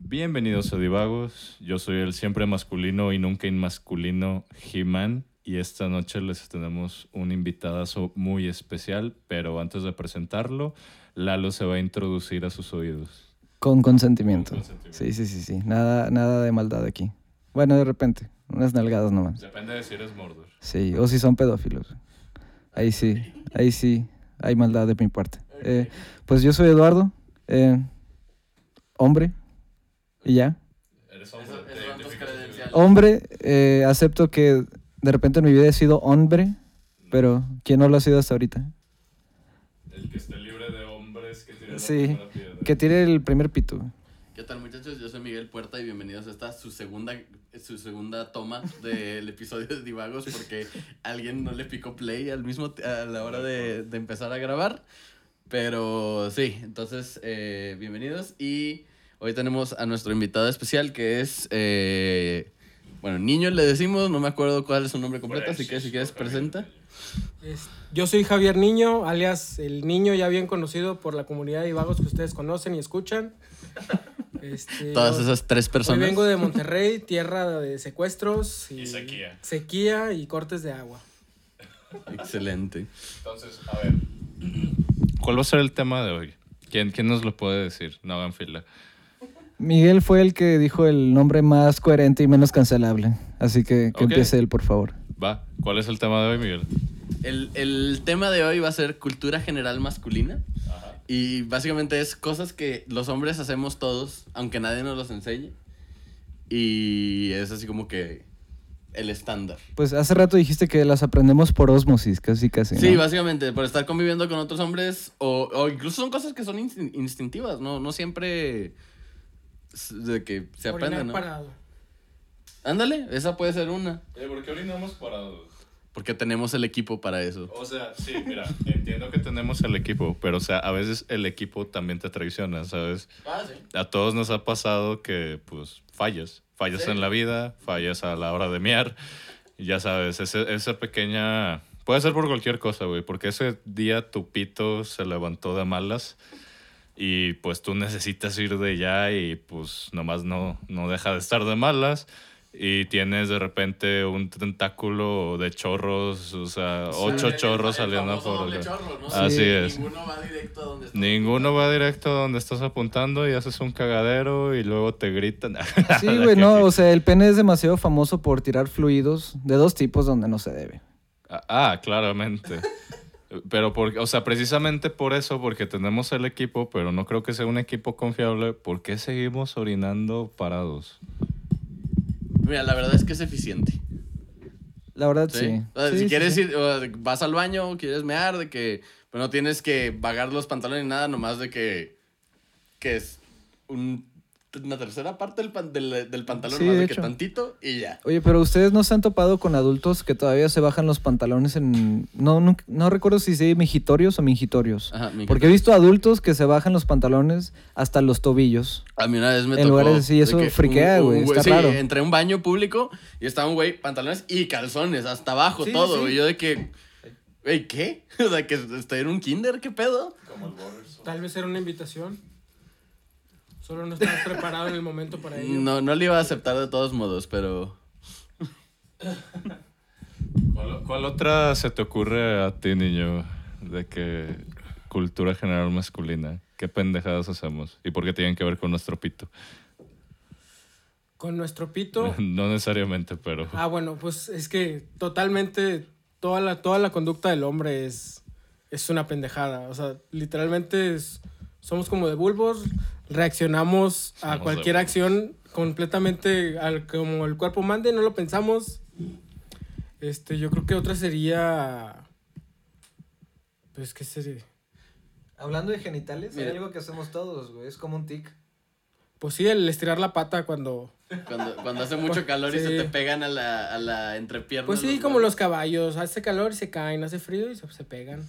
Bienvenidos a Divagos. Yo soy el siempre masculino y nunca inmasculino He-Man. Y esta noche les tenemos un invitadazo muy especial. Pero antes de presentarlo, Lalo se va a introducir a sus oídos. Con consentimiento. Con consentimiento. Sí, sí, sí, sí. Nada, nada de maldad aquí. Bueno, de repente. Unas nalgadas nomás. Depende de si eres Mordor. Sí, o si son pedófilos. Ahí sí, ahí sí. Hay maldad de mi parte. Eh, pues yo soy Eduardo. eh, hombre. Y ya. Eres Eso- eso credenciales. Hombre, eh, acepto que de repente en mi vida he sido hombre. Pero ¿quién no lo ha sido hasta ahorita? El que esté libre de hombres que tire la Sí, primera piedra. que tire el primer pito. ¿Qué tal muchachos? Yo soy Miguel Puerta y bienvenidos a esta su segunda, su segunda toma del episodio de Divagos porque alguien no le picó play al mismo a la hora de, de empezar a grabar. Pero sí, entonces eh, bienvenidos y hoy tenemos a nuestro invitado especial que es, eh, bueno, niño le decimos, no me acuerdo cuál es su nombre completo, así que si quieres presenta. Es- Yo soy Javier Niño, alias el niño ya bien conocido por la comunidad de vagos que ustedes conocen y escuchan. Este, Todas hoy- esas tres Hoy personas. vengo de Monterrey, tierra de secuestros y, Y sequía. sequía y cortes de agua. Excelente. Entonces, a ver. ¿Cuál va a ser el tema de hoy? ¿Quién, quién nos lo puede decir? No hagan fila. Miguel fue el que dijo el nombre más coherente y menos cancelable. Así que que Ok. empiece él, por favor. Va. ¿Cuál es el tema de hoy, Miguel? El, el tema de hoy va a ser cultura general masculina. Y básicamente es cosas que los hombres hacemos todos, aunque nadie nos los enseñe. Y es así como que el estándar. Pues hace rato dijiste que las aprendemos por osmosis, casi casi. Sí, ¿no? básicamente, por estar conviviendo con otros hombres, o, o incluso son cosas que son instin- instintivas, ¿no? No siempre de que se aprende, ¿no? parado. Ándale, esa puede ser una. ¿Por qué orinamos parados? Porque tenemos el equipo para eso. O sea, sí, mira, entiendo que tenemos el equipo, pero o sea, a veces el equipo también te traiciona, ¿sabes? Ah, sí. A todos nos ha pasado que, pues, fallas. Fallas Sí. en la vida, fallas a la hora de mear. y Ya sabes, ese- esa pequeña... Puede ser por cualquier cosa, güey, porque ese día tu pito se levantó de malas y pues tú necesitas ir de ya y pues nomás no, no deja de estar de malas. Y tienes de repente un tentáculo de chorros, o sea, ocho chorros saliendo por el... chorro, ¿no? Así Sí. es. Ninguno va directo a donde está. Ninguno va directo a donde estás apuntando y haces un cagadero y luego te gritan. Sí, güey, no, o sea, el pene es demasiado famoso por tirar fluidos de dos tipos donde no se debe. Ah, ah, claramente. Pero, por, o sea, precisamente por eso, porque tenemos el equipo, pero no creo que sea un equipo confiable, ¿por qué seguimos orinando parados? Mira, la verdad es que es eficiente. La verdad, ¿sí? sí. O sea, Sí, si quieres sí. ir, o sea, vas al baño, quieres mear, de que pero no tienes que vagar los pantalones ni nada, nomás de que, que es un- una tercera parte del, pan- del, del pantalón, Sí, más de de que hecho. tantito y ya. Oye, pero ustedes no se han topado con adultos que todavía se bajan los pantalones en... No, no, no recuerdo si se mingitorios o mingitorios. Ajá, mi- Porque he visto adultos que se bajan los pantalones hasta los tobillos. A mí una vez me En tocó... lugar de decir, eso que friquea, güey, está sí, raro. entré a un baño público y estaba un güey, pantalones y calzones, hasta abajo, Sí, todo. sí. Y yo de que... Güey, ¿qué? O sea, que estoy en un kinder, ¿qué pedo? Tal vez era una invitación. Solo no estabas preparado en el momento para ello. No, no le iba a aceptar de todos modos, pero... ¿Cuál, cuál otra se te ocurre a ti, niño, de que cultura general masculina? ¿Qué pendejadas hacemos? ¿Y por qué tienen que ver con nuestro pito? Con nuestro pito. No necesariamente, pero... Ah, bueno, pues es que totalmente toda la, toda la conducta del hombre es, es una pendejada. O sea, literalmente es- somos como de bulbos, reaccionamos a Somos de cualquier bulbos. acción completamente al, como el cuerpo mande, no lo pensamos. Este, yo creo que otra sería. Pues, ¿qué sería? Hablando de genitales, hay Mira. algo que hacemos todos, güey. Es como un tic. Pues sí, el estirar la pata cuando... Cuando, cuando hace mucho calor y se te pegan a la, a la entrepierna. Pues sí, como los caballos, hace calor y se caen, hace frío y se, se pegan.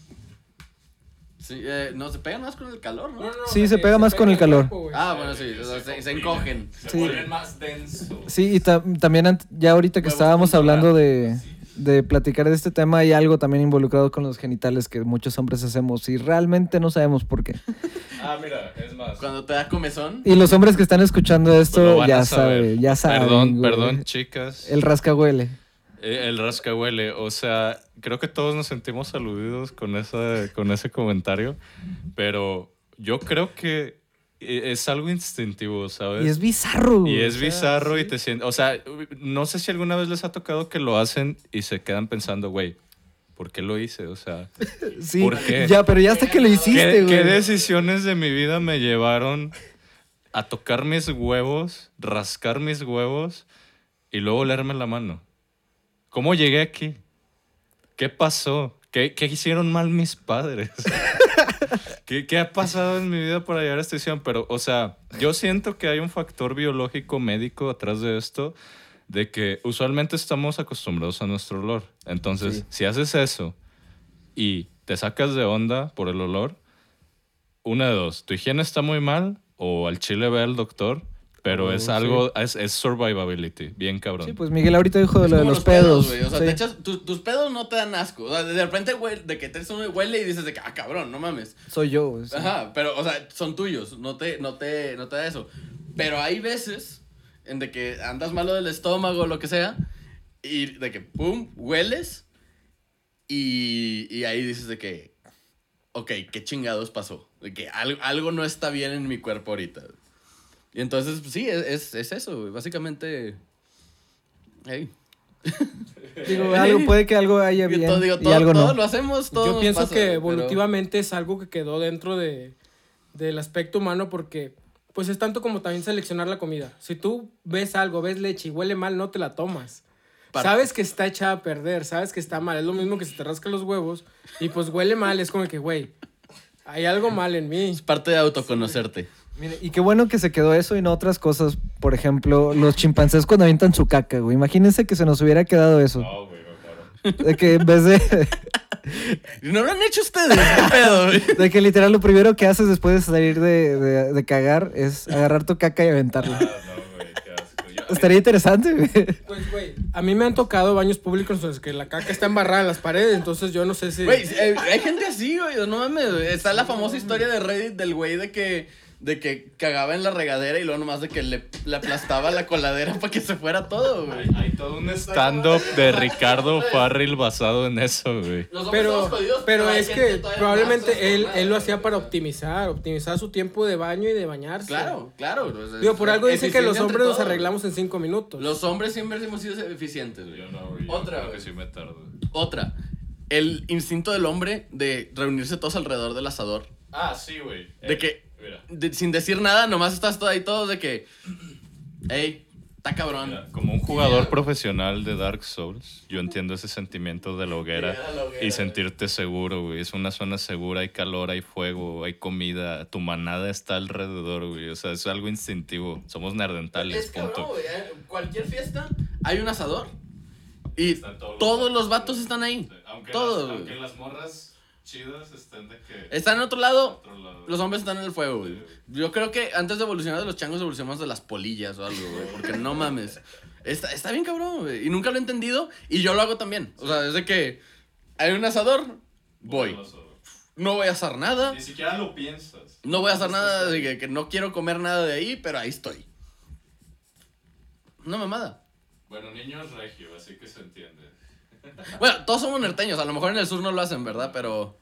Sí, eh, no, se pegan más con el calor, ¿no? Sí, se pega más con el calor. cuerpo. Ah, bueno, sí, o sea, se, se encogen. Se Sí. vuelven más densos. Sí, y ta- también ya ahorita que estábamos hablando de, de platicar de este tema, hay algo también involucrado con los genitales que muchos hombres hacemos y realmente no sabemos por qué. Ah, mira, es más. Cuando te da comezón. Y los hombres que están escuchando Pues esto ya saben, ya saben. Perdón, güey. perdón, chicas. El rascahuele. Eh, El rascahuele, o sea, creo que todos nos sentimos aludidos con, esa, con ese comentario, pero yo creo que e- es algo instintivo, ¿sabes? Y es bizarro. Y güey, es o sea, bizarro y sí. te sientes, o sea, no sé si alguna vez les ha tocado que lo hacen y se quedan pensando, güey, ¿por qué lo hice? O sea, Sí, ¿por qué? ya, pero ya hasta que lo hiciste, ¿qué, güey. qué decisiones de mi vida me llevaron a tocar mis huevos, rascar mis huevos y luego olerme la mano? ¿Cómo llegué aquí? ¿Qué pasó? ¿Qué, qué hicieron mal mis padres? ¿Qué, ¿Qué ha pasado en mi vida para llegar a esta decisión? Pero, o sea, yo siento que hay un factor biológico médico atrás de esto, de que usualmente estamos acostumbrados a nuestro olor. Entonces, Sí. si haces eso y te sacas de onda por el olor, una de dos, tu higiene está muy mal o al chile ve al doctor, pero Oh, es sí. algo, es, es survivability, bien cabrón. Sí, pues Miguel ahorita dijo de lo de los pedos. O sea, sí. te echas, tus, tus pedos no te dan asco. O sea, de repente, güey, de que te uno huele y dices de que, ah, cabrón, no mames. Soy yo. güey, sí. Ajá, pero, o sea, son tuyos, no te, no te, no te da eso. Pero hay veces en de que andas malo del estómago o lo que sea, y de que, pum, hueles, y, y ahí dices de que, ok, ¿qué chingados pasó? De que algo, algo no está bien en mi cuerpo ahorita. Y entonces, pues, sí, es, es, es eso, güey. Básicamente, hey. Digo, algo, puede que algo haya Yo bien todo, digo, y todo, algo todo no. lo hacemos, todo Yo nos pienso pasa, que güey, pero- evolutivamente es algo que quedó dentro de, del aspecto humano porque pues es tanto como también seleccionar la comida. Si tú ves algo, ves leche y huele mal, no te la tomas. Par- Sabes que está echada a perder, sabes que está mal. Es lo mismo que si te rascas los huevos y pues huele mal, es como que, güey, hay algo mal en mí. Es parte de autoconocerte. Mire, y qué bueno que se quedó eso y no otras cosas. Por ejemplo, los chimpancés cuando avientan su caca, güey. Imagínense que se nos hubiera quedado eso. No, güey, no, claro. De que en vez de, ¿No lo han hecho ustedes? ¿Qué pedo, güey? de que literal lo primero que haces después de salir de, de- de cagar es agarrar tu caca y aventarla. Ah, no, güey, qué asco. Yo- Estaría interesante, güey. Pues, güey, a mí me han tocado baños públicos en los que la caca está embarrada en las paredes, entonces yo no sé si... Güey, eh, hay gente así, güey. No mames, güey. Está la famosa historia de Reddit del güey de que, de que cagaba en la regadera y luego nomás de que le, le aplastaba la coladera para que se fuera todo, güey. Hay, hay todo un stand-up de Ricardo Farrell basado en eso, güey. Pero, pero es que probablemente él, él lo hacía para optimizar, optimizar su tiempo de baño y de bañarse. Claro, claro. pues, Digo, por algo dicen que los hombres nos arreglamos en cinco minutos. Los hombres siempre hemos sido eficientes, güey. Yo no, güey. yo Otra, creo que güey. sí me tardo. Otra. El instinto del hombre de reunirse todos alrededor del asador. Ah, sí, güey. De que, Mira, de- sin decir nada, nomás estás todo ahí todos de que, hey, está cabrón. mira, como un jugador profesional de Dark Souls, yo entiendo ese sentimiento de la hoguera la y sentirte seguro, güey. Es una zona segura, hay calor, hay fuego, hay comida, tu manada está alrededor, güey. O sea, es algo instintivo. Somos nerdentales, Es cabrón, punto. güey. eh, Cualquier fiesta hay un asador. Y todos los todos vatos. los vatos están ahí. Aunque, Todos, las, aunque las morras chidas estén de que... Están en otro lado, otro lado. los hombres están en el fuego, güey. Yo creo que antes de evolucionar de los changos, evolucionamos de las polillas o algo, güey. Porque no mames. Está, está bien cabrón, güey. Y nunca lo he entendido. Y yo lo hago también. O sea, desde que hay un asador, voy. No voy a hacer nada. Ni siquiera lo piensas. No voy a hacer nada de que, que no quiero comer nada de ahí, pero ahí estoy. Una mamada. Bueno, niño es regio, así que se entiende. Bueno, todos somos norteños. A lo mejor en el sur no lo hacen, ¿verdad? Pero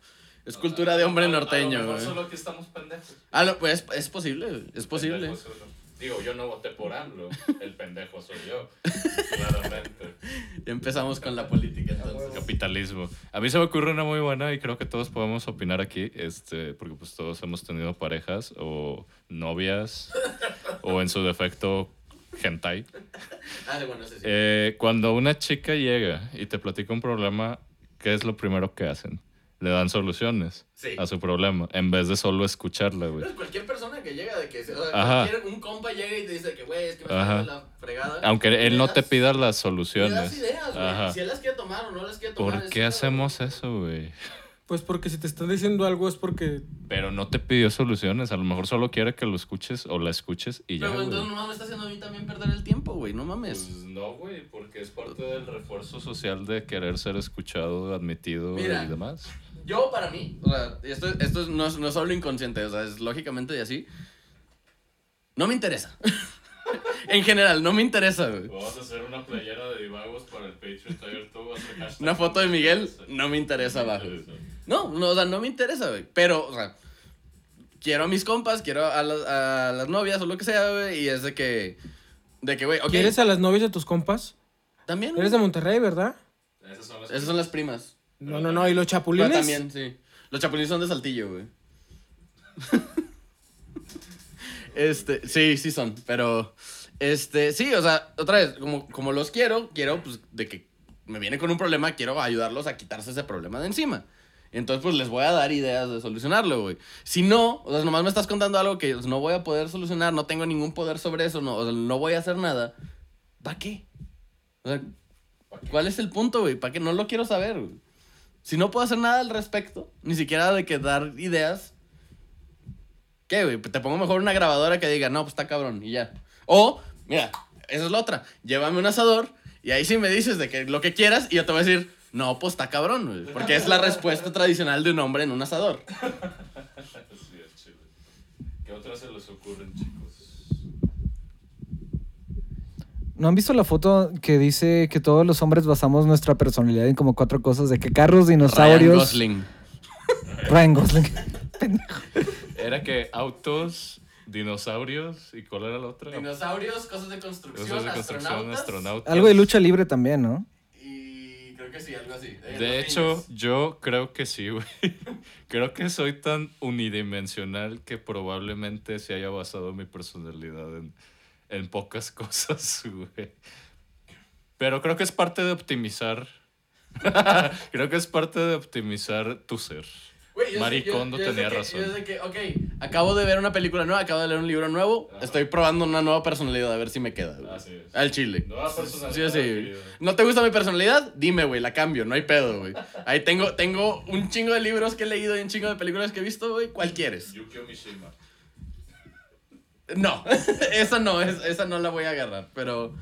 es cultura de hombre A- a lo norteño, mejor. Solo que estamos pendejos. Ah, lo- pues es, es posible, es posible. Digo, yo no voté por AMLO. El pendejo soy yo. Claramente. Empezamos con la política entonces. Capitalismo. A mí se me ocurre una muy buena y creo que todos podemos opinar aquí, este, porque pues todos hemos tenido parejas o novias o en su defecto hentai. Ah, bueno, ese sí. Eh, cuando una chica llega y te platica un problema, ¿qué es lo primero que hacen? le dan soluciones Sí. a su problema, en vez de solo escucharla, güey. Cualquier persona que llega de que, o sea, Ajá. cualquier, un compa llega y te dice que, güey, es que me está la fregada. Aunque él no das- te pida las le das soluciones. ideas, güey. Si él las quiere tomar o no las quiere tomar. ¿Por qué hacemos eso, güey? Pues porque si te están diciendo algo es porque Pero no te pidió soluciones, a lo mejor solo quiere que lo escuches o la escuches y ya, Pero entonces no me está haciendo a mí también perder el tiempo, güey. No mames. Pues no, güey, porque es parte del refuerzo social de querer ser escuchado, admitido Mira. y demás. Yo, para mí, o sea, esto, esto es- no, es, no es solo inconsciente, o sea, es lógicamente y así. No me interesa. en general, no me interesa, güey. Vamos a hacer una playera de divagos para el Patreon Tiger tú vas a hashtag. Una foto de Miguel, no me interesa abajo. No, no, o sea, no me interesa, güey. Pero, o sea, quiero a mis compas, quiero a, las- a las novias o lo que sea, güey. Y es de que, de que, güey, ok. ¿Quieres a las novias de tus compas? También, güey. Eres de Monterrey, ¿verdad? Esas son las Esas son las primas. No, no, no. ¿Y los Pero chapulines? también, sí. Los chapulines son de Saltillo, güey. este, sí, sí son, pero este, sí, o sea, otra vez, como, como los quiero, quiero pues de que me viene con un problema, quiero ayudarlos a quitarse ese problema de encima. Entonces, pues les voy a dar ideas de solucionarlo, güey. Si no, o sea, nomás me estás contando algo que no voy a poder solucionar, no tengo ningún poder sobre eso, no, o sea, no voy a hacer nada. ¿Para qué? O sea, ¿cuál es el punto, güey? ¿Para qué? No lo quiero saber, güey. Si no puedo hacer nada al respecto, ni siquiera de que dar ideas, ¿qué, güey? Te pongo mejor una grabadora que diga, no, pues está cabrón, y ya. O, mira, esa es la otra. Llévame un asador y ahí sí me dices de que lo que quieras y yo te voy a decir, no, pues está cabrón, güey. Porque es la respuesta tradicional de un hombre en un asador. Sí, es chido. ¿Qué otras se les ocurren, chicos? ¿No han visto la foto que dice que todos los hombres basamos nuestra personalidad en como cuatro cosas? De que carros, Ryan dinosaurios... Gosling. Ryan Gosling. Era que autos, dinosaurios y ¿cuál era la otra? Dinosaurios, cosas de construcción, Cosas de construcción, astronautas. astronautas. Algo de lucha libre también, ¿no? Creo que sí, algo así. De hecho, niños. yo creo que sí, güey. Creo que soy tan unidimensional que probablemente se haya basado mi personalidad en, en pocas cosas, güey. Pero creo que es parte de optimizar. creo que es parte de optimizar tu ser. Güey, Maricondo tenía razón. Yo sé que, ok, acabo de ver una película nueva, acabo de leer un libro nuevo, estoy probando una nueva personalidad a ver si me queda. güey. Así es. Al chile. Nueva Sí, personalidad sí. adquirida. ¿No te gusta mi personalidad? Dime, güey, la cambio, no hay pedo, güey. Ahí tengo, tengo un chingo de libros que he leído y un chingo de películas que he visto, güey. ¿Cuál quieres? Yukio Mishima. No, esa no, es- esa no la voy a agarrar, pero...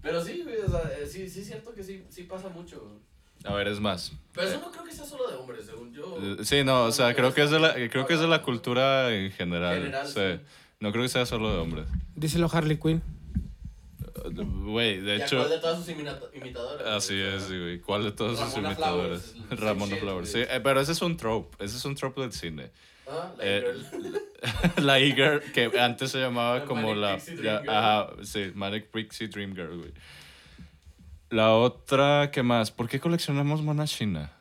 Pero sí, güey, o sea, eh, sí, sí es cierto que sí, sí pasa mucho. güey. A ver, es más. Pero eso no creo que sea solo de hombres, según yo. Eh, Sí, no, o sea, creo que es de la, creo que es de la cultura en general. General, sí. sí. No creo que sea solo de hombres. Díselo Harley Quinn. Güey, de ¿Y a hecho. cuál de todas sus imita- imitadoras? Así es, güey. ¿Cuál de todos sus Ramona imitadores? Flowers, es Ramona Flowers. Sí, güey. eh, pero ese es un trope. Ese es un trope del cine. Ah, la Eh, girl. la e-girl, que antes se llamaba La como Manic la. Pixie Dream ya- Girl. ajá, sí, Manic Pixie Dream Girl, güey. La otra, ¿qué más? ¿Por qué coleccionamos monas china?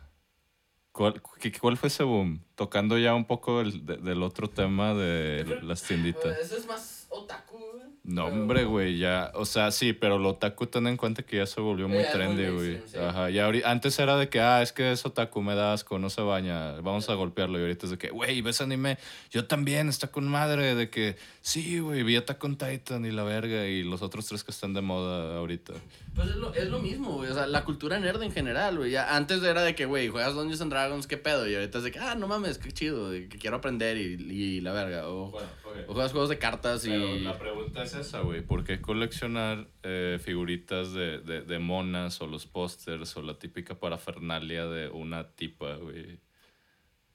¿Cuál, qué- ¿Cuál fue ese boom? Tocando ya un poco el- de- del otro tema de las tienditas. Eso es más otaku. No, Pero- hombre, güey, ya, o sea, sí, pero lo otaku ten en cuenta que ya se volvió muy Eh, trendy, güey. sí. Ajá, y ahori- antes era de que, ah, es que es otaku, me da asco, no se baña, vamos a golpearlo. Y ahorita es de que, güey, ¿ves anime? Yo también, está con madre, de que, sí, güey, vi Attack on Titan y la verga, y los otros tres que están de moda ahorita. Pues es lo, es lo mismo, güey. O sea, la cultura nerd en general, güey. Ya Antes era de que, güey, juegas Dungeons and Dragons, qué pedo. Y ahorita es de que, ah, no mames, qué chido, que quiero aprender y, y la verga. O, o juegas juegos de cartas y. Pero la pregunta es esa, güey. ¿Por qué coleccionar eh, figuritas de, de, de monas o los pósters o la típica parafernalia de una tipa, güey?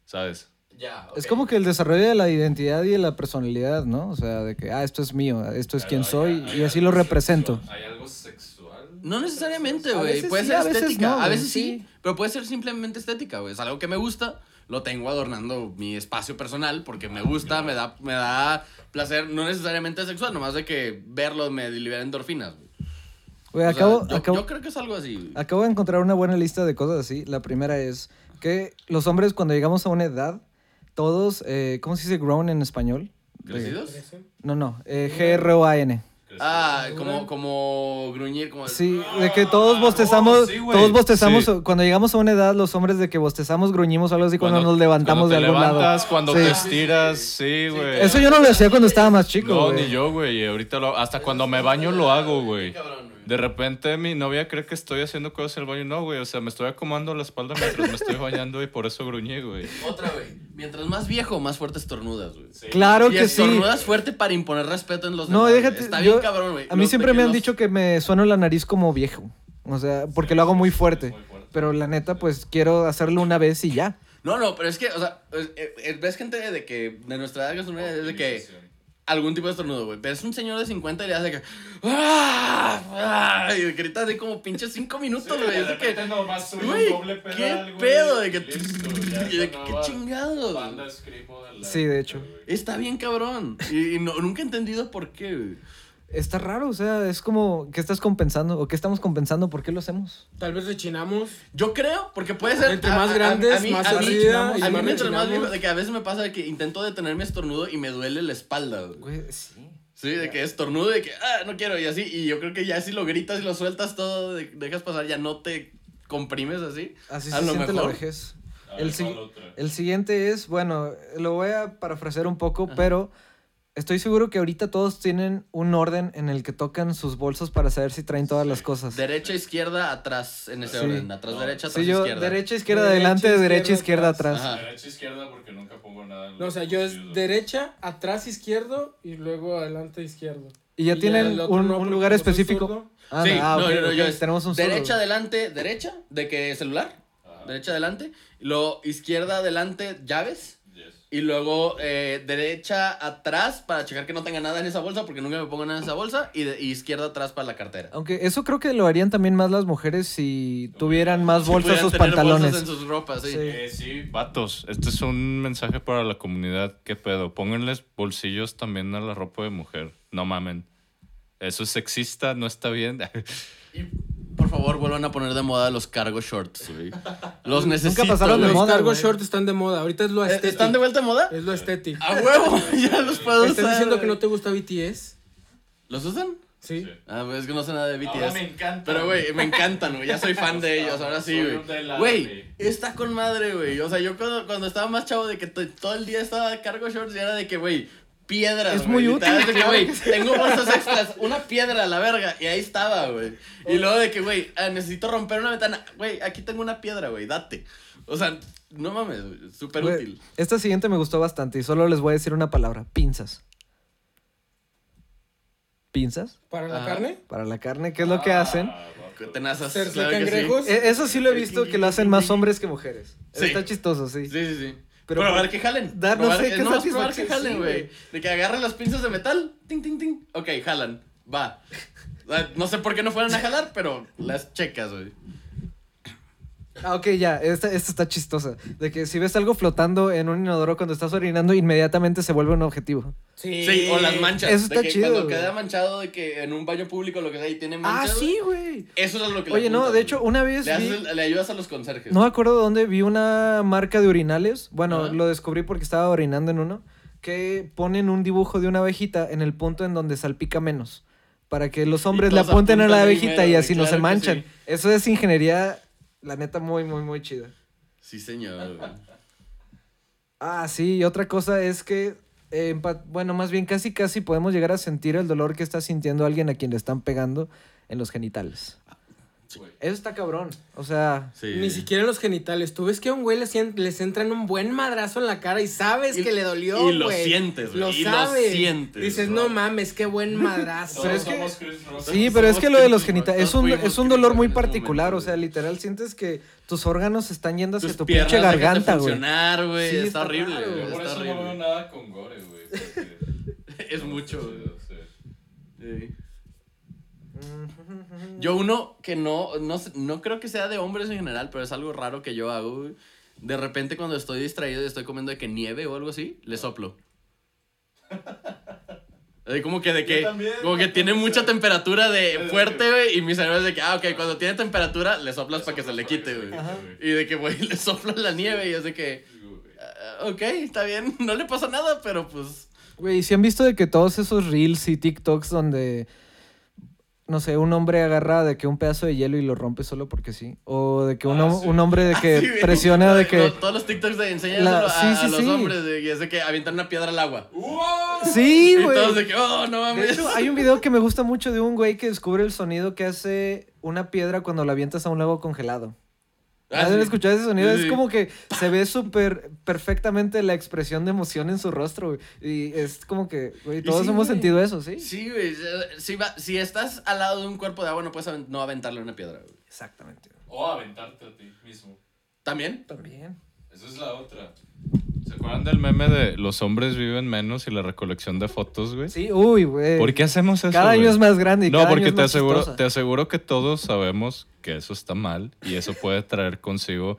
¿Sabes? Ya, Es como que el desarrollo de la identidad y de la personalidad, ¿no? O sea, de que, ah, esto es mío, esto es quien soy y así lo represento. ¿Hay algo sexual? No necesariamente, güey. veces Puede sí, ser a veces estética. no, a veces sí, sí. pero puede ser simplemente estética, güey. Es algo que me gusta, lo tengo adornando mi espacio personal porque me gusta, me da, me da placer, no necesariamente sexual, nomás de que verlo me libera endorfinas, güey. Güey, O sea, acabo, yo, acabo, yo creo que es algo así. güey. acabo de encontrar una buena lista de cosas así. La primera es que los hombres cuando llegamos a una edad, todos, eh, ¿cómo se dice grown en español? ¿Crecidos? No, no, eh, G-R-O-A-N. Ah, como, como gruñir, como... Sí, de que todos bostezamos, sí, güey. todos bostezamos, Sí. cuando llegamos a una edad, los hombres de que bostezamos, gruñimos o algo así cuando, nos cuando levantamos de te algún levantas, lado. Cuando Sí. te estiras, sí, güey. Eso yo no lo hacía cuando estaba más chico, No, güey. ni yo, güey. y Ahorita lo, hasta cuando me baño lo hago, güey. Cabrón, güey. De repente mi novia cree que estoy haciendo cosas en el baño. No, güey. O sea, me estoy acomodando la espalda mientras me estoy bañando y por eso gruñí, güey. Otra, güey. Mientras más viejo, más fuerte estornudas, güey. Claro y que sí. estornudas fuerte para imponer respeto en los No, demás, déjate. Está yo- bien cabrón, güey. A mí Los siempre me han dicho que me sueno la nariz como viejo. O sea, porque lo hago muy fuerte. Muy fuerte. Pero la neta, pues quiero hacerlo una vez y ya. No, no, pero es que, o sea, ves gente de que, de nuestra edad es de que algún tipo de estornudo, güey. Pero es un señor de 50 y le hace que. ¡Ah! ¡Ah! Y grita así como pinches 5 minutos, güey. de que. Güey, ¿qué pedo? De que. y de que, qué chingado. Sí, de hecho. Está bien cabrón. Y, y no, nunca he entendido por qué, güey. Está raro, o sea, es como, ¿qué estás compensando? ¿O qué estamos compensando? ¿por qué lo hacemos? Tal vez rechinamos. Yo creo, porque puede ser. Entre más grandes, más a mí, ardida a y mí más mientras más viejo, de que a veces me pasa de que intento detener mi estornudo y me duele la espalda, güey. Sí. Sí, de que estornudo, de que, ah, no quiero, y así. Y yo creo que ya si lo gritas y lo sueltas todo, de- dejas pasar, ya no te comprimes así. Así A se lo siente la mejor. vejez. El, si- el siguiente es, bueno, lo voy a parafrasear un poco, pero estoy seguro que ahorita todos tienen un orden en el que tocan sus bolsos para saber si traen todas las cosas. Derecha, izquierda, atrás, en ese Sí. orden. Atrás, No. derecha, atrás, Sí, yo, izquierda. derecha, izquierda, Derecha, adelante, izquierda, derecha, izquierda, atrás. atrás. Ajá. Derecha izquierda porque nunca pongo nada. en No, o sea, yo es derecha, atrás izquierdo y luego adelante izquierdo. Y ya Y tienen un, no, un lugar específico. Ah, sí, ah, no, no, no, ok, yo es tenemos un. Derecha, adelante, derecha, de que celular. Ajá. Derecha, adelante. Luego izquierda, adelante, llaves. Y luego eh, derecha atrás para checar que no tenga nada en esa bolsa, porque nunca me pongo nada en esa bolsa. Y, de- y izquierda atrás para la cartera. Aunque eso creo que lo harían también más las mujeres si tuvieran más Si bolsas pudieran sus pantalones. bolsas en sus ropas, sí. Sí. Eh, sí, vatos. Este es un mensaje para la comunidad. ¿Qué pedo? Pónganles bolsillos también a la ropa de mujer. No mamen. Eso es sexista, no está bien. Y por favor, vuelvan a poner de moda los cargo shorts, güey. Los necesito. pasaron de güey. Los moda, cargo güey. short están de moda. Ahorita es lo Eh, estético. ¿Están de vuelta de moda? Es lo estético. A huevo, ya los puedo ¿Estás usar. diciendo que no te gusta BTS? ¿Los usan? Sí. Ah, pues es que no sé nada de BTS. Ahora me encantan. Pero, güey, me encantan, güey. Ya soy fan de ellos, ahora sí, güey. Güey, está con madre, güey. O sea, yo cuando, cuando estaba más chavo de que to- todo el día estaba cargo shorts y era de que, güey, piedras. Es muy literal, útil, de que, güey, tengo bolsas extras, una piedra a la verga. Y ahí estaba, güey. Y luego de que, güey, ah, necesito romper una ventana. Güey, aquí tengo una piedra, güey, date. O sea, no mames, súper útil. Esta siguiente me gustó bastante y solo les voy a decir una palabra. Pinzas. ¿Pinzas? ¿Para la carne? Para la carne, ¿qué es lo que hacen? Que tenazas. ¿Cerca claro que sí. E- Eso sí lo he visto que lo hacen más hombres que mujeres. Sí. Está chistoso, sí. Sí, sí, sí. Pero probar que jalen. dar no sé qué nomás probar que jalen, güey. De que agarren las pinzas de metal. Ting, ting, ting. Ok, jalan. Va. Ah, No sé por qué no fueron a jalar, pero las checas, güey. Ah, ok, ya. Esta, esta está chistosa. De que si ves algo flotando en un inodoro cuando estás orinando, inmediatamente se vuelve un objetivo. Sí. Sí, o las manchas. Eso de está que chido, Cuando güey. queda manchado de que en un baño público lo que sea y tiene Ah, manchas. sí, güey. Eso es lo que le Oye, no, de hecho, una vez Le, vi... haces- le ayudas a los conserjes. No me acuerdo de dónde vi una marca de urinales. Bueno, lo descubrí porque estaba orinando en uno. Que ponen un dibujo de una abejita en el punto en donde salpica menos. Para que los hombres le apunten a la abejita primero, y así no se manchan. sí. Eso es ingeniería, la neta, muy, muy, muy chida. Sí, señor. güey. Ah, sí, y otra cosa es que, eh, bueno, más bien casi casi podemos llegar a sentir el dolor que está sintiendo alguien a quien le están pegando en los genitales. Eso está cabrón. O sea, Sí. Ni siquiera en los genitales. Tú ves que a un güey les, les entran un buen madrazo en la cara y sabes Y- que le dolió, y lo güey. sientes, güey, Lo y lo sabes. sientes, Dices, bro. no mames, qué buen madrazo. Pero es que- somos Chris Rock. sí, pero es que lo de los genitales es un, es un dolor muy en particular. momento, O sea, literal sientes que tus órganos están yendo hacia Tus tu pinche garganta, güey. funcionar, güey. Sí, está, está horrible, raro, güey. Yo por Está eso no veo nada con gore, güey. Es mucho, Sí, güey. sí. Sí. Yo uno que no, no, no creo que sea de hombres en general, pero es algo raro que yo hago. De repente cuando estoy distraído y estoy comiendo de que nieve o algo así, le soplo. Como que de que, también, como que tiene mucha temperatura de Sí, fuerte, sí. güey, y mi cerebro es de que, ah, ok, cuando tiene temperatura, le soplas para que se le quite, güey. Y de que, güey, le soplas la nieve y es de que, ah, ok, está bien, no le pasa nada, pero pues, Güey, si han visto de que todos esos reels y TikToks donde, no sé, un hombre agarra de que un pedazo de hielo y lo rompe solo porque sí? O de que un, Ah, sí. un hombre de que Ah, sí, presiona de que... Los- todos los TikToks de enseñan La- a, sí, a sí, los sí. hombres de que es de que avientan una piedra al agua. Sí, y güey. todos de que, oh, no De mames. hecho, hay un video que me gusta mucho de un güey que descubre el sonido que hace una piedra cuando la avientas a un lago congelado. Ah, ¿Has sí. escuchado ese sonido? Sí, Es como que se ve súper perfectamente la expresión de emoción en su rostro, güey. Y es como que, güey, todos sí, hemos güey. sentido eso, ¿sí? Sí, güey. Si, va- si estás al lado de un cuerpo de agua, no puedes no aventarle una piedra, güey. Exactamente. O aventarte a ti mismo. ¿También? También. Esa es la otra. ¿Se acuerdan del meme de los hombres viven menos y la recolección de fotos, güey? Sí, uy, güey. ¿Por qué hacemos eso? Cada año güey? es más grande y No, cada año porque es te más aseguro, chistosa. te aseguro que todos sabemos que eso está mal y eso puede traer consigo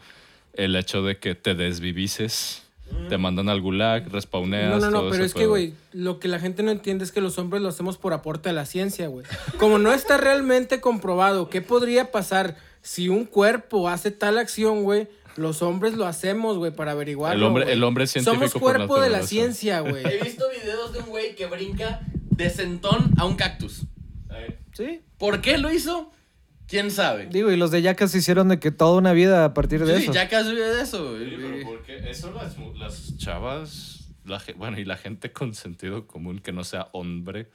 el hecho de que te desvivices, te mandan al gulag, respawneas. No, no, no, todo pero es que, güey, lo que la gente no entiende es que los hombres lo hacemos por aporte a la ciencia, güey. Como no está realmente comprobado qué podría pasar si un cuerpo hace tal acción, güey, los hombres lo hacemos, güey, para averiguarlo. El hombre- el hombre es científico Somos por cuerpo de la ciencia, güey. He visto videos de un güey que brinca de sentón a un cactus. Sí. ¿Por qué lo hizo? ¿Quién sabe? Digo, y los de Yacas hicieron de que toda una vida a partir de Sí, eso. ya casi vive de eso, güey. Sí, pero ¿por qué? Eso las, las chavas, la, bueno, y la gente con sentido común que no sea hombre,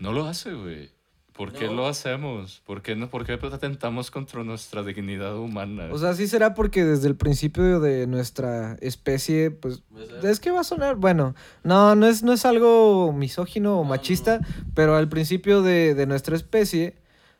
no lo hace, güey. ¿Por qué No. lo hacemos? ¿Por qué, no, ¿Por qué atentamos contra nuestra dignidad humana? O sea, sí será porque desde el principio de nuestra especie, pues, es que va a sonar, bueno, no, no es, no es algo misógino o No, machista, pero al principio de, de nuestra especie,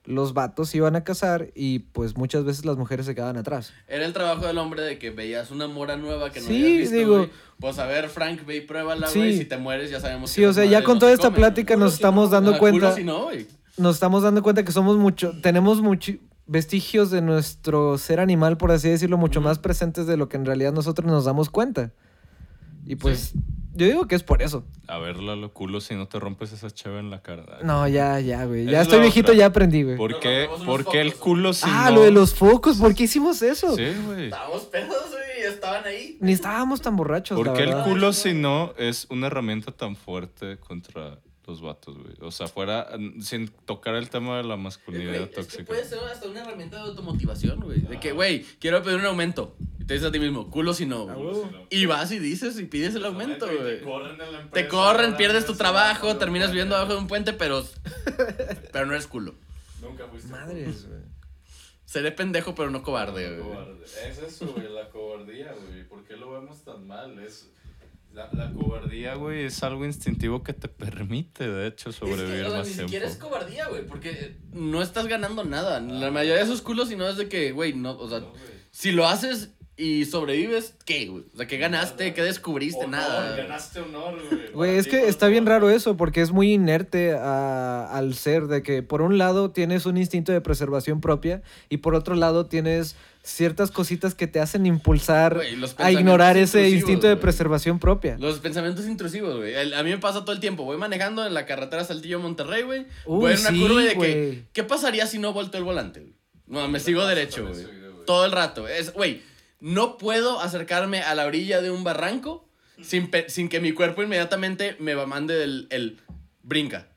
los vatos iban a cazar y pues muchas veces las mujeres se quedaban atrás. Era el trabajo del hombre de que veías una mora nueva que no Sí, habías visto, digo-. Pues a ver, Frank, ve y pruébala, Sí. güey. Si te mueres, ya sabemos Sí, que o sea, ya con no toda se esta comen, plática nos estamos dando cuenta, si no, güey. Nos estamos dando cuenta que somos mucho, tenemos muchi- vestigios de nuestro ser animal, por así decirlo, mucho más presentes de lo que en realidad nosotros nos damos cuenta. Y pues, yo digo que es por eso. A ver, Lalo, culo, si no te rompes esa cheve en la cara. No, ya, ya, güey. Ya es estoy viejito, otra. ya aprendí, güey. ¿Por qué, por el culo si Ah, no- lo de los focos, ¿por qué hicimos eso? Sí, güey. Estábamos pedos, güey. Estaban ahí. Ni estábamos tan borrachos, ¿Por la qué el culo si no es una herramienta tan fuerte contra los vatos, güey? O sea, fuera, sin tocar el tema de la masculinidad es que tóxica. puede ser hasta una herramienta de automotivación, güey. De que, güey, quiero pedir un aumento. Y te dices a ti mismo, culo si no, güey. Y vas y dices y pides el aumento, güey. Te corren, pierdes tu trabajo, terminas viviendo abajo de un puente, pero. pero no eres culo. Nunca fuiste Madres, güey. Seré pendejo, pero no cobarde, güey. Cobarde. Es eso, güey, la cobardía, güey. ¿Por qué lo vemos tan mal? Es... La, la cobardía, güey, es algo instintivo que te permite, de hecho, sobrevivir es que, o sea, más ni tiempo. siquiera es cobardía, güey, porque no estás ganando nada. La mayoría de esos culos, si no es de que, güey, no, o sea, No, si lo haces y sobrevives, ¿qué, güey? O sea, ¿qué ganaste? ¿Qué descubriste? Honor, Nada. Ganaste honor, güey. Güey, es que está bien raro eso, porque es muy inerte a- al ser, de que por un lado tienes un instinto de preservación propia y por otro lado tienes ciertas cositas que te hacen impulsar Güey, a ignorar ese instinto de güey. preservación propia. Los pensamientos intrusivos, güey. El- A mí me pasa todo el tiempo. Voy manejando en la carretera Saltillo-Monterrey, güey. Uy, Voy en una sí, curva y de que, ¿qué pasaría si no volteo el volante, güey? No, me sigo derecho, güey. Todo el rato. Es, güey, no puedo acercarme a la orilla de un barranco sin, sin que mi cuerpo inmediatamente me mande el, el brinca.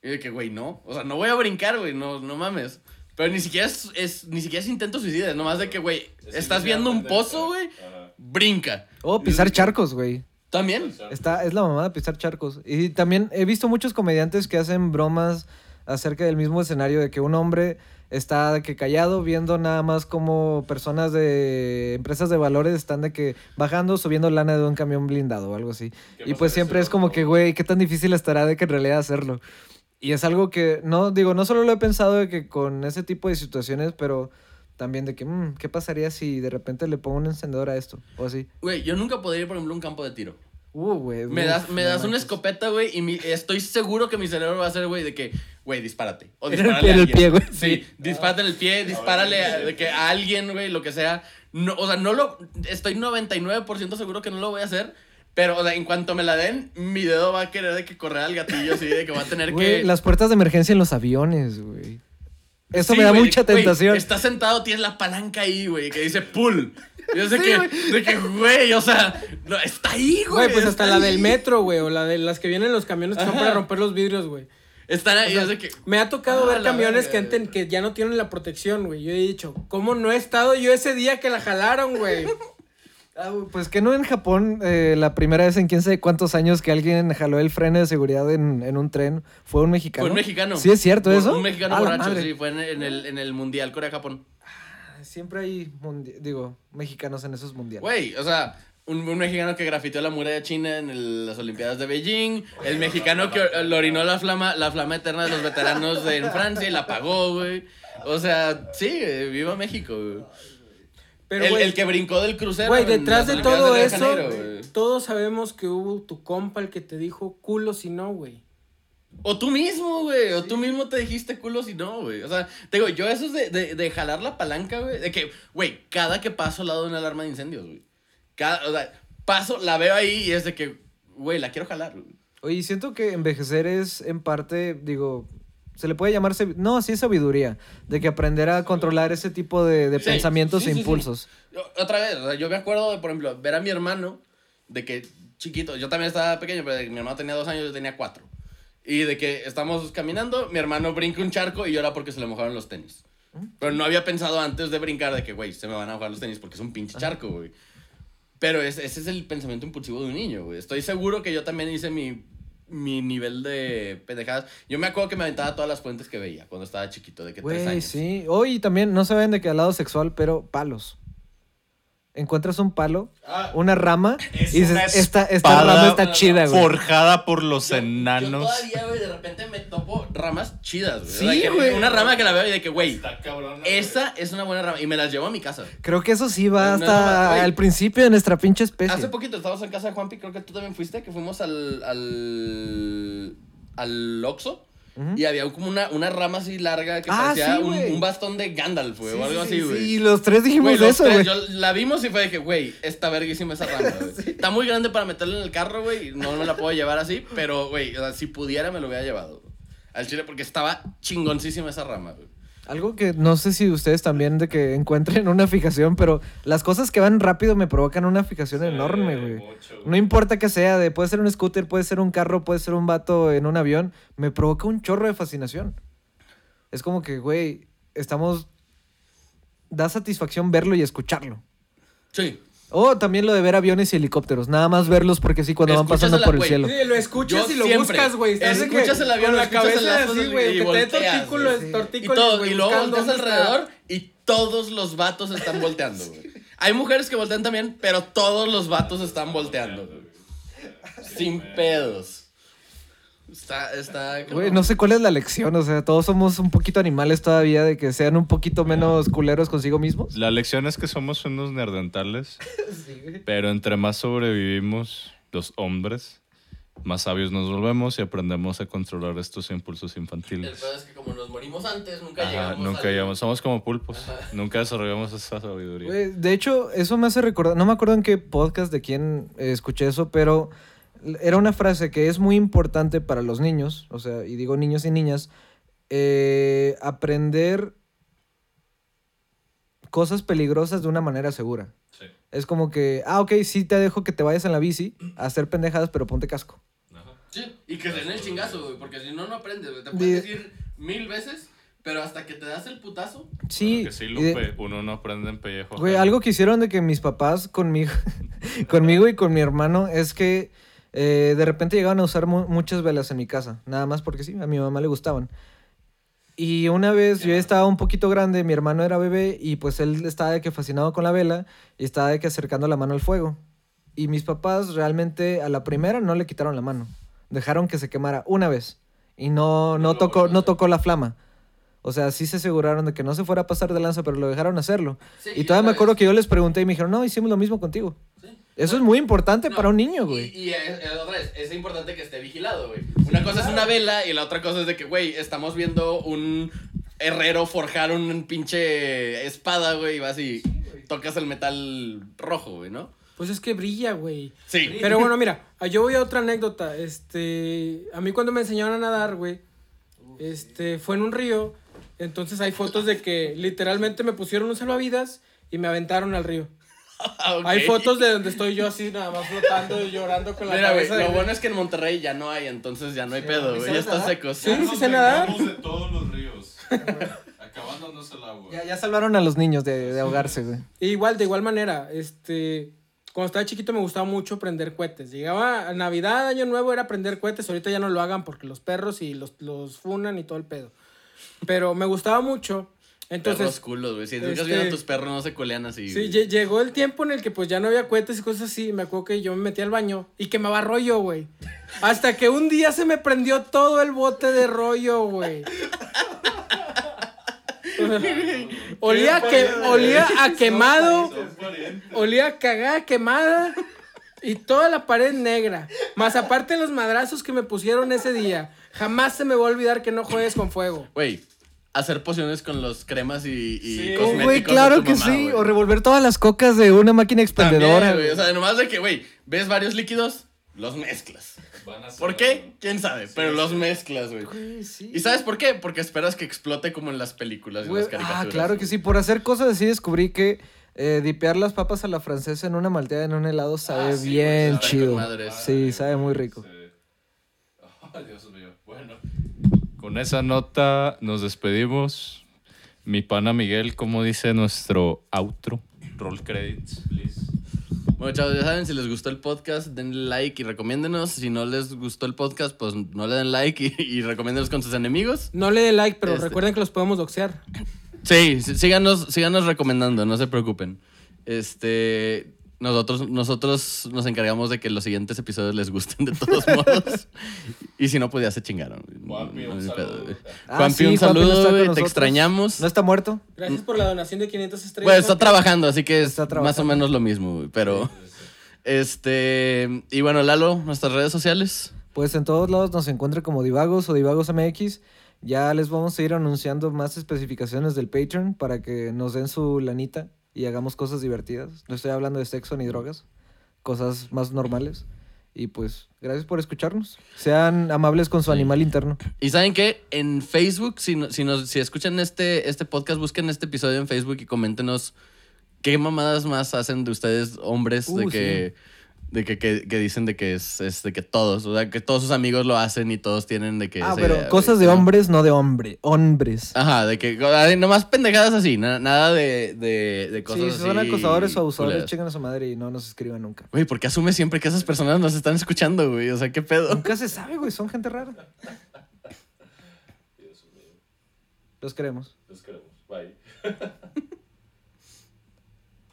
Y de que, güey, no. O sea, no voy a brincar, güey. No, no mames. Pero ni siquiera es, es- ni siquiera es intento suicida. Es nomás de que, güey, Es estás viendo un pozo, güey. Brinca. O pisar charcos, güey. También. Está, es la mamada pisar charcos. Y también he visto muchos comediantes que hacen bromas acerca del mismo escenario de que un hombre está de que callado viendo nada más como personas de empresas de valores están de que bajando, subiendo lana de un camión blindado o algo así. ¿Qué Y pues siempre si es como que, güey, qué tan difícil estará de que en realidad hacerlo. Y es algo que, no, digo, no solo lo he pensado de que con ese tipo de situaciones, pero también de que, mm, ¿qué pasaría si de repente le pongo un encendedor a esto? O así. Güey, yo nunca podría ir, por ejemplo, a un campo de tiro. Uh, güey. Me uf, das, me das una escopeta, güey, y mi- estoy seguro que mi cerebro va a ser, güey, de que, güey, dispárate. O dispárale en el pie, güey. Sí, dispárate en el pie, dispárale a, de que a alguien, güey, lo que sea. No, o sea, no lo. Estoy 99% seguro que no lo voy a hacer. Pero, o sea, en cuanto me la den, mi dedo va a querer de que correr al gatillo, así, de que va a tener que. las puertas de emergencia en los aviones, güey. Eso Sí, me da mucha tentación. Estás sentado, tienes la palanca ahí, güey, que dice pull. Yo sé Sí, que, güey. de que, güey, o sea, no, está ahí, güey. Güey, pues hasta la del metro, güey, o la de las que vienen en los camiones que son para romper los vidrios, güey. Están ahí, O sea, yo sé que. Me ha tocado Ah, ver camiones que, que ya no tienen la protección, güey. Yo he dicho, ¿cómo no he estado yo ese día que la jalaron, güey? Ah, pues que no en Japón, eh, la primera vez en quién sabe cuántos años que alguien jaló el freno de seguridad en, en un tren fue un mexicano. Fue un mexicano. Sí, es cierto Por- eso. Un mexicano borracho, sí, fue en, en el, en el Mundial Corea-Japón. Siempre hay, digo, mexicanos en esos mundiales. Güey, o sea, un, un mexicano que grafiteó la muralla china en el- las Olimpiadas de Beijing, el mexicano que or- le orinó la flama, la flama eterna de los veteranos de, en Francia y la apagó, güey. O sea, sí, eh, viva México, güey. Pero, el, el que brincó del crucero. güey, detrás de todo de eso, Janeiro, todos sabemos que hubo tu compa el que te dijo culo si no, güey. O tú mismo, güey. O tú mismo te dijiste culo si no, güey. O sea, te digo, yo eso es de, de, de jalar la palanca, güey. De que, güey, cada que paso al lado de una alarma de incendios, güey. Cada, o sea, paso, la veo ahí y es de que, güey, la quiero jalar, güey. Oye, siento que envejecer es en parte, digo, se le puede llamar, no, sí es sabiduría, de que aprender a controlar ese tipo de, de Sí, pensamientos sí, e sí. impulsos. Otra vez, o sea, yo me acuerdo de, por ejemplo, ver a mi hermano, de que chiquito, yo también estaba pequeño, pero de que mi hermano tenía dos años, yo tenía cuatro. Y de que estamos caminando, mi hermano brinca un charco y llora porque se le mojaron los tenis. Pero no había pensado antes de brincar de que, güey, se me van a mojar los tenis porque es un pinche charco, güey. Pero es- ese es el pensamiento impulsivo de un niño, güey. Estoy seguro que yo también hice mi, mi nivel de pendejadas. Yo me acuerdo que me aventaba todas las fuentes que veía cuando estaba chiquito, de que tres años. sí. Hoy también, no se ven de que al lado sexual, pero palos. Encuentras un palo, Ah. una rama, Es y dices, una esta, esta rama está chida, güey. Forjada por los Yo- enanos. Yo todavía, güey, de repente me topo ramas chidas, güey. Sí, O sea, que güey. Una rama que la veo y de que, güey, Está cabrón. esa es una buena rama. Y me las llevo a mi casa. Creo que eso sí va No, hasta el principio de nuestra pinche especie. Hace poquito estábamos en casa de Juanpi, creo que tú también fuiste, que fuimos al. al. al Oxxo. Y había como una, una rama así larga que Ah, parecía sí, un, bastón de Gandalf, güey, Sí, o algo sí, así, sí, güey. Sí, los tres dijimos Güey, los eso, güey. la vimos y fue de que, güey, está verguísima esa rama, güey. Está muy grande para meterla en el carro, güey. No me la puedo llevar así, pero, güey, o sea, si pudiera me lo hubiera llevado. Al chile, porque estaba chingoncísima esa rama, güey. Algo que no sé si ustedes también de que encuentren una fijación, pero las cosas que van rápido me provocan una fijación enorme, güey. mucho, güey. No importa que sea, de, puede ser un scooter, puede ser un carro, puede ser un vato en un avión, me provoca un chorro de fascinación. Es como que, güey, estamos... Da satisfacción verlo y escucharlo. Sí. O también lo de ver aviones y helicópteros, nada más verlos porque sí, cuando van pasando por el güey. cielo. Sí, lo escuchas Yo y lo siempre. buscas, güey. Que Escuchas el avión, con la escuchas el cabeza lazo así, y güey. Que te dé volteas, tortícolis, sí. Y, tortícolis, todo, güey, y luego buscando volteas dónde está. alrededor y todos los vatos están volteando, güey. Hay mujeres que voltean también, pero todos los vatos están volteando, güey. Sin pedos. Está, está... Güey, no sé cuál es la lección, o sea, todos somos un poquito animales todavía de que sean un poquito menos culeros consigo mismos. La lección es que somos unos nerdentales, pero entre más sobrevivimos los hombres, más sabios nos volvemos y aprendemos a controlar estos impulsos El infantiles. pedo es que como nos morimos antes, nunca Ajá, llegamos nunca al- llegamos, somos como pulpos, nunca desarrollamos esa sabiduría. De hecho, eso me hace recordar, no me acuerdo en qué podcast de quién eh, escuché eso, pero era una frase que es muy importante para los niños, o sea, y digo niños y niñas, eh, aprender cosas peligrosas de una manera segura. Sí. Es como que, ah, ok, sí te dejo que te vayas en la bici a hacer pendejadas, pero ponte casco. Sí, y que se den el chingazo, güey, porque si no, no aprendes, güey. Te puedes decir mil veces, pero hasta que te das el putazo... Sí, Porque sí, de- Lupe, uno no aprende en pellejo. Güey, algo que hicieron de que mis papás conmigo, conmigo y con mi hermano es que eh, de repente llegaban a usar mu- muchas velas en mi casa. Nada más porque sí, a mi mamá le gustaban. Y una vez yo estaba un poquito grande, mi hermano era bebé y pues él estaba de que fascinado con la vela y estaba de que acercando la mano al fuego. Y mis papás realmente a la primera no le quitaron la mano. Dejaron que se quemara una vez y no, no, tocó, no tocó la flama. O sea, sí se aseguraron de que no se fuera a pasar de lanza, pero lo dejaron hacerlo. Sí, y todavía me acuerdo vez. que yo les pregunté y me dijeron, no, hicimos lo mismo contigo. Sí. Eso es muy importante No, para un niño, güey. Y, otra vez, es importante que esté vigilado, güey. Una cosa es una vela y la otra cosa es de que, güey, estamos viendo un herrero forjar un pinche espada, güey, y vas y tocas el metal rojo, güey, ¿no? Pues es que brilla, güey. Sí. Pero bueno, mira, ah, yo voy a otra anécdota. Este, a mí cuando me enseñaron a nadar, güey, este, fue en un río Entonces hay fotos de que literalmente me pusieron un salvavidas y me aventaron al río. Hay fotos de donde estoy yo así nada más flotando y llorando con la Mira, güey, cabeza lo bueno es que en Monterrey ya no hay, entonces ya no hay Sí, pedo, ¿y güey. Ya está seco. Sí, Ya sí sé nadar. de todos los ríos. Acabándonos el agua. Ya, ya salvaron a los niños de, de ahogarse, güey. Igual, de igual manera, este, cuando estaba chiquito me gustaba mucho prender cohetes. Llegaba a Navidad, Año Nuevo, era prender cohetes. Ahorita ya no lo hagan porque los perros y los, los funan y todo el pedo. Pero me gustaba mucho. Entonces, Entonces, culos, güey. Si nunca has este- visto a tus perros, no se colean así. sí, llegó el tiempo en el que pues ya no había cohetes y cosas así. Me acuerdo que yo me metí al baño y quemaba rollo, güey. Hasta que un día se me prendió todo el bote de rollo, güey. olía, a que, olía a quemado. Olía a cagada quemada y toda la pared negra. Más aparte los madrazos que me pusieron ese día. Jamás se me va a olvidar que no juegues con fuego. Güey, hacer pociones con los cremas y, y Sí. Oh, cosméticos. güey, de claro tu que mamá, sí. O revolver todas las cocas de una máquina También, expendedora. güey. O sea, nomás de que, güey, ves varios líquidos, los mezclas. Van a ser- ¿Por qué? ¿Quién sabe? Pero los mezclas, güey. Sí. ¿Y sabes por qué? Porque esperas que explote como en las películas y las caricaturas. ah, claro que sí. Por hacer cosas así descubrí que eh, dipear las papas a la francesa en una malteada en un helado sabe Ah, sí, bien sabe chido. Sí, sabe muy rico. Dios. Con esa nota nos despedimos. Mi pana Miguel, como dice nuestro outro. Roll credits, please. Bueno, chavos, ya saben, si les gustó el podcast, denle like y recomiéndenos. Si no les gustó el podcast, pues no le den like y, y recomiéndenos con sus enemigos. No le dé like, pero Este- recuerden que los podemos doxear. Sí, sí, síganos, síganos recomendando, no se preocupen. Este, nosotros, nosotros nos encargamos de que los siguientes episodios les gusten de todos modos. y si no, pues ya se chingaron. Juanpi, un saludo. Ah, Juanpi, sí, un Juanpi no está saludo, con güey, te extrañamos. ¿No está muerto? Gracias por la donación de 500 estrellas. Bueno, está Juanpi. trabajando, así que es Está más o menos lo mismo, güey, pero... Este, y bueno, Lalo, nuestras redes sociales. Pues en todos lados nos encuentra como Divagos o Divagos MX. Ya les vamos a ir anunciando más especificaciones del Patreon para que nos den su lanita y hagamos cosas divertidas. No estoy hablando de sexo ni drogas, cosas más normales. Y pues, gracias por escucharnos. Sean amables con su animal interno. Y saben qué, en Facebook, si, no- si, nos, si escuchan este, este podcast, busquen este episodio en Facebook y coméntenos qué mamadas más hacen de ustedes, hombres, de Uh, que, de que, que- que dicen de que es, es de que todos, o sea, que todos sus amigos lo hacen y todos tienen de que... Ah, esa pero idea, cosas de ¿no? hombres, no de hombre. Hombres. Ajá, de que nomás pendejadas así, na- nada de, de, de cosas Sí, así. si son acosadores o abusadores, chingan a su madre y no nos escriban nunca. Güey, porque asume siempre que esas personas nos están escuchando, güey. O sea, ¿qué pedo? Nunca se sabe, güey. Son gente rara. Los queremos. Los queremos. Bye.